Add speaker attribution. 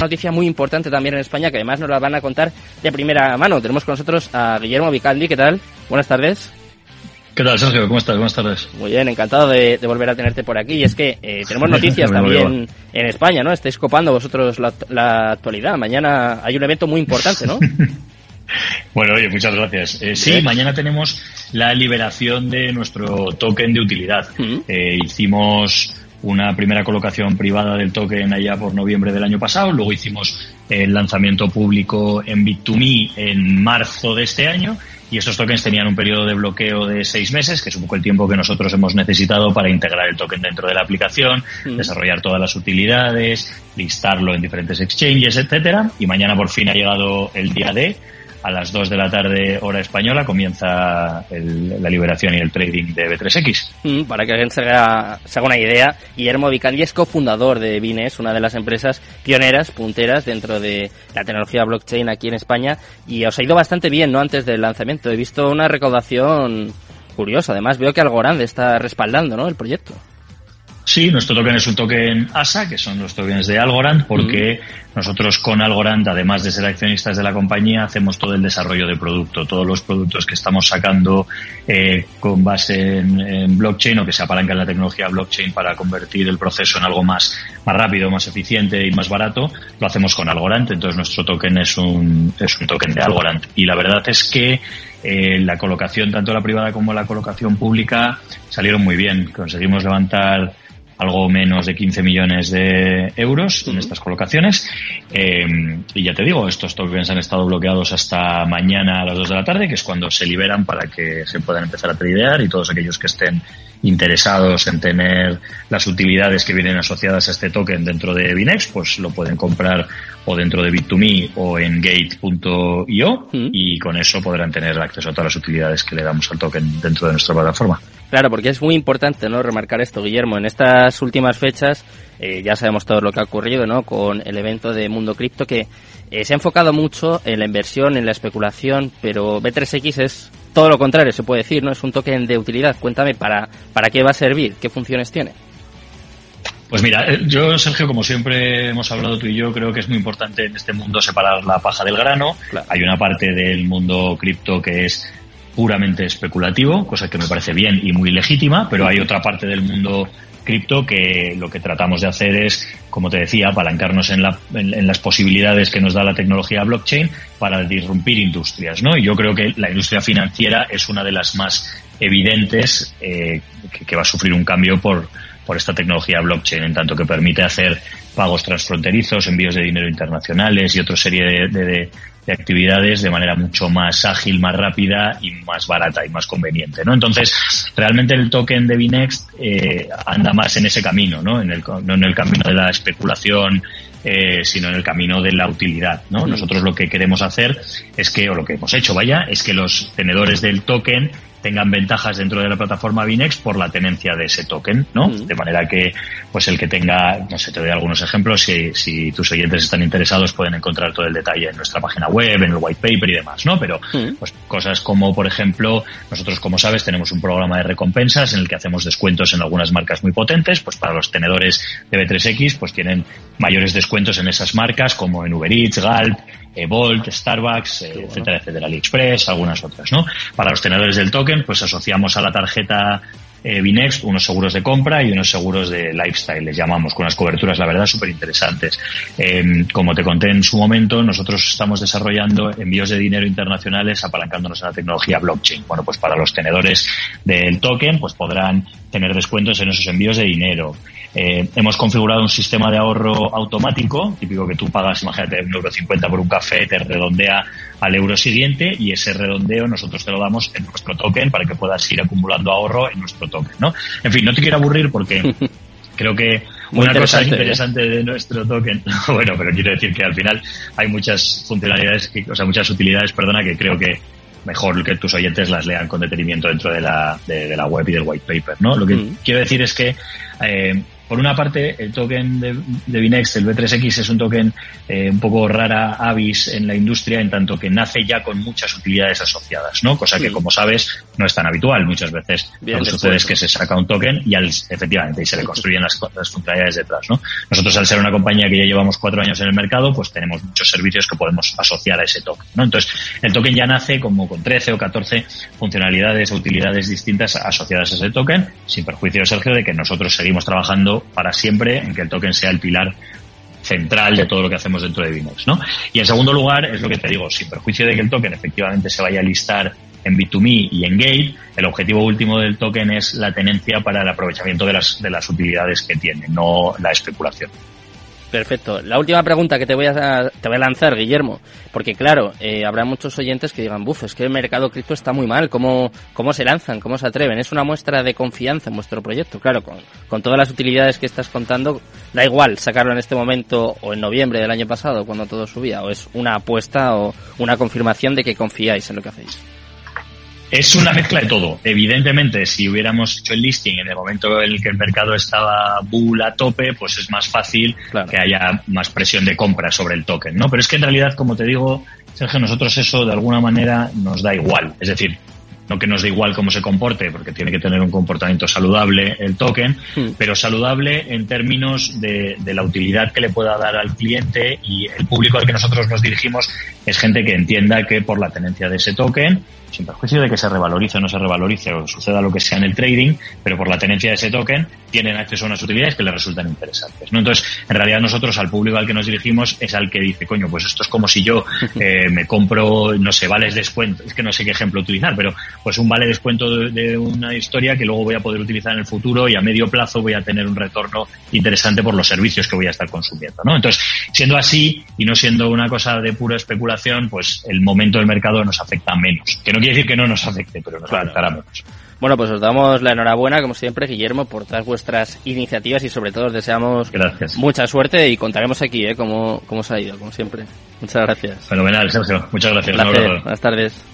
Speaker 1: Noticia muy importante también en España que además nos la van a contar de primera mano. Tenemos con nosotros a Guillermo Vicaldi. ¿Qué tal? Buenas tardes.
Speaker 2: ¿Qué tal, Sergio? ¿Cómo estás? Buenas tardes.
Speaker 1: Muy bien, encantado de, volver a tenerte por aquí. Y es que eh, tenemos noticias también en España, ¿no? Estáis copando vosotros la, actualidad. Mañana hay un evento muy importante, ¿no?
Speaker 2: bueno, oye, muchas gracias. Eh, sí, mañana tenemos la liberación de nuestro token de utilidad. Eh, hicimos una primera colocación privada del token allá por noviembre del año pasado, luego hicimos el lanzamiento público en Bit2Me en marzo de este año y esos tokens tenían un periodo de bloqueo de seis meses, que es un poco el tiempo que nosotros hemos necesitado para integrar el token dentro de la aplicación, mm. desarrollar todas las utilidades, listarlo en diferentes exchanges, etcétera. Y mañana por fin ha llegado el día de a las 2 de la tarde hora española comienza la liberación y el trading de B3X.
Speaker 1: Mm, para que alguien se haga, una idea, Guillermo Vicaldi es cofundador de Bines, una de las empresas pioneras, punteras dentro de la tecnología blockchain aquí en España y os ha ido bastante bien, ¿no? Antes del lanzamiento. He visto una recaudación curiosa. Además veo que Algorand está respaldando, ¿no? El proyecto.
Speaker 2: Sí, nuestro token es un token ASA, que son los tokens de Algorand, porque nosotros con Algorand, además de ser accionistas de la compañía, hacemos todo el desarrollo de producto. Todos los productos que estamos sacando eh, con base en, blockchain o que se apalancan en la tecnología blockchain para convertir el proceso en algo más, más rápido, más eficiente y más barato, lo hacemos con Algorand. Entonces nuestro token es un, es un token de Algorand. Y la verdad es que eh, la colocación, tanto la privada como la colocación pública, salieron muy bien. Conseguimos levantar algo menos de 15 millones de euros en estas colocaciones. Eh, y ya te digo, estos tokens han estado bloqueados hasta mañana a las 2 de la tarde, que es cuando se liberan para que se puedan empezar a tradear y todos aquellos que estén interesados en tener las utilidades que vienen asociadas a este token dentro de Binex, pues lo pueden comprar o dentro de Bit2Me o en gate.io y con eso podrán tener acceso a todas las utilidades que le damos al token dentro de nuestra plataforma.
Speaker 1: Claro, porque es muy importante no remarcar esto, Guillermo. En estas últimas fechas eh, ya sabemos todo lo que ha ocurrido ¿no? con el evento de Mundo Cripto que eh, se ha enfocado mucho en la inversión, en la especulación, pero B3X es todo lo contrario, se puede decir, ¿no? Es un token de utilidad. Cuéntame, ¿para, para qué va a servir? ¿Qué funciones tiene?
Speaker 2: Pues mira, eh, yo, Sergio, como siempre hemos hablado tú y yo, creo que es muy importante en este mundo separar la paja del grano. Hay una parte del mundo cripto que es puramente especulativo, cosa que me parece bien y muy legítima, pero hay otra parte del mundo cripto que lo que tratamos de hacer es, como te decía, apalancarnos en, en, las posibilidades que nos da la tecnología blockchain para disrumpir industrias, ¿no? Y yo creo que la industria financiera es una de las más evidentes eh, que, va a sufrir un cambio por esta tecnología blockchain, en tanto que permite hacer pagos transfronterizos, envíos de dinero internacionales y otra serie de, de actividades de manera mucho más ágil, más rápida y más barata y más conveniente, ¿no? Entonces, realmente el token de Binext eh, anda más en ese camino, ¿no? En el, no en el camino de la especulación, eh, sino en el camino de la utilidad, ¿no? Nosotros lo que queremos hacer es que, o lo que hemos hecho, vaya, es que los tenedores del token tengan ventajas dentro de la plataforma Binex por la tenencia de ese token, ¿no? Mm. De manera que, pues el que tenga, no sé, te doy algunos ejemplos, si, si tus oyentes están interesados pueden encontrar todo el detalle en nuestra página web, en el white paper y demás, ¿no? Pero, mm. pues cosas como, por ejemplo, nosotros, como sabes, tenemos un programa de recompensas en el que hacemos descuentos en algunas marcas muy potentes, pues para los tenedores de B3X, pues tienen mayores descuentos en esas marcas como en Uber Eats, Galp, Volt, Starbucks, eh, etcétera, etcétera, AliExpress, algunas otras, ¿no? Para los tenedores del token, pues asociamos a la tarjeta eh, Binext unos seguros de compra y unos seguros de lifestyle, les llamamos, con unas coberturas, la verdad, súper interesantes. Eh, como te conté en su momento, nosotros estamos desarrollando envíos de dinero internacionales apalancándonos a la tecnología blockchain. Bueno, pues para los tenedores del token, pues podrán tener descuentos en esos envíos de dinero. Eh, hemos configurado un sistema de ahorro automático, típico que tú pagas, imagínate, un euro cincuenta por un café, te redondea al euro siguiente y ese redondeo nosotros te lo damos en nuestro token para que puedas ir acumulando ahorro en nuestro token, ¿no? En fin, no te quiero aburrir porque creo que una cosa ¿eh? interesante de nuestro token, bueno, pero quiero decir que al final hay muchas funcionalidades, o sea, muchas utilidades, perdona, que creo que mejor que tus oyentes las lean con detenimiento dentro de la, de, la web y del white paper, ¿no? Lo que mm. quiero decir es que eh, por una parte, el token de, de Binext, el B3X, es un token eh, un poco rara avis en la industria, en tanto que nace ya con muchas utilidades asociadas, ¿no? Cosa que, como sabes, no es tan habitual. Muchas veces lo que sucede es que se saca un token y al, efectivamente y se le construyen las, las funcionalidades detrás, ¿no? Nosotros, al ser una compañía que ya llevamos cuatro años en el mercado, pues tenemos muchos servicios que podemos asociar a ese token, ¿no? Entonces, el token ya nace como con 13 o 14 funcionalidades o utilidades distintas asociadas a ese token, sin perjuicio, Sergio, de que nosotros seguimos trabajando para siempre en que el token sea el pilar central de todo lo que hacemos dentro de Binex, ¿no? Y en segundo lugar, es lo que te digo, sin perjuicio de que el token efectivamente se vaya a listar en B2Me y en Gate, el objetivo último del token es la tenencia para el aprovechamiento de las, de las utilidades que tiene, no la especulación.
Speaker 1: Perfecto. La última pregunta que te voy a, te voy a lanzar, Guillermo, porque claro, eh, habrá muchos oyentes que digan, buf, es que el mercado cripto está muy mal, ¿cómo, cómo se lanzan? ¿Cómo se atreven? Es una muestra de confianza en vuestro proyecto. Claro, con, con todas las utilidades que estás contando, da igual sacarlo en este momento o en noviembre del año pasado, cuando todo subía, o es una apuesta o una confirmación de que confiáis en lo que hacéis.
Speaker 2: Es una mezcla de todo. Evidentemente, si hubiéramos hecho el listing en el momento en el que el mercado estaba bull a tope, pues es más fácil que haya más presión de compra sobre el token, ¿no? Pero es que en realidad, como te digo, Sergio, nosotros eso de alguna manera nos da igual. Es decir, no que nos dé igual cómo se comporte, porque tiene que tener un comportamiento saludable el token, hmm. pero saludable en términos de, de, la utilidad que le pueda dar al cliente y el público al que nosotros nos dirigimos es gente que entienda que por la tenencia de ese token sin perjuicio de que se revalorice o no se revalorice o suceda lo que sea en el trading, pero por la tenencia de ese token tienen acceso a unas utilidades que les resultan interesantes. ¿no? Entonces, en realidad nosotros al público al que nos dirigimos es al que dice, coño, pues esto es como si yo eh, me compro, no sé, vales descuento, es que no sé qué ejemplo utilizar, pero pues un vale descuento de, una historia que luego voy a poder utilizar en el futuro y a medio plazo voy a tener un retorno interesante por los servicios que voy a estar consumiendo. ¿no? Entonces, siendo así y no siendo una cosa de pura especulación, pues el momento del mercado nos afecta menos. Que no quiere decir que no nos afecte, pero nos afectará menos.
Speaker 1: Bueno, pues os damos la enhorabuena, como siempre, Guillermo, por todas vuestras iniciativas y sobre todo os deseamos mucha suerte y contaremos aquí ¿eh? cómo, cómo os ha ido, como siempre. Muchas gracias.
Speaker 2: Fenomenal, Sergio. Muchas gracias.
Speaker 1: Buenas tardes.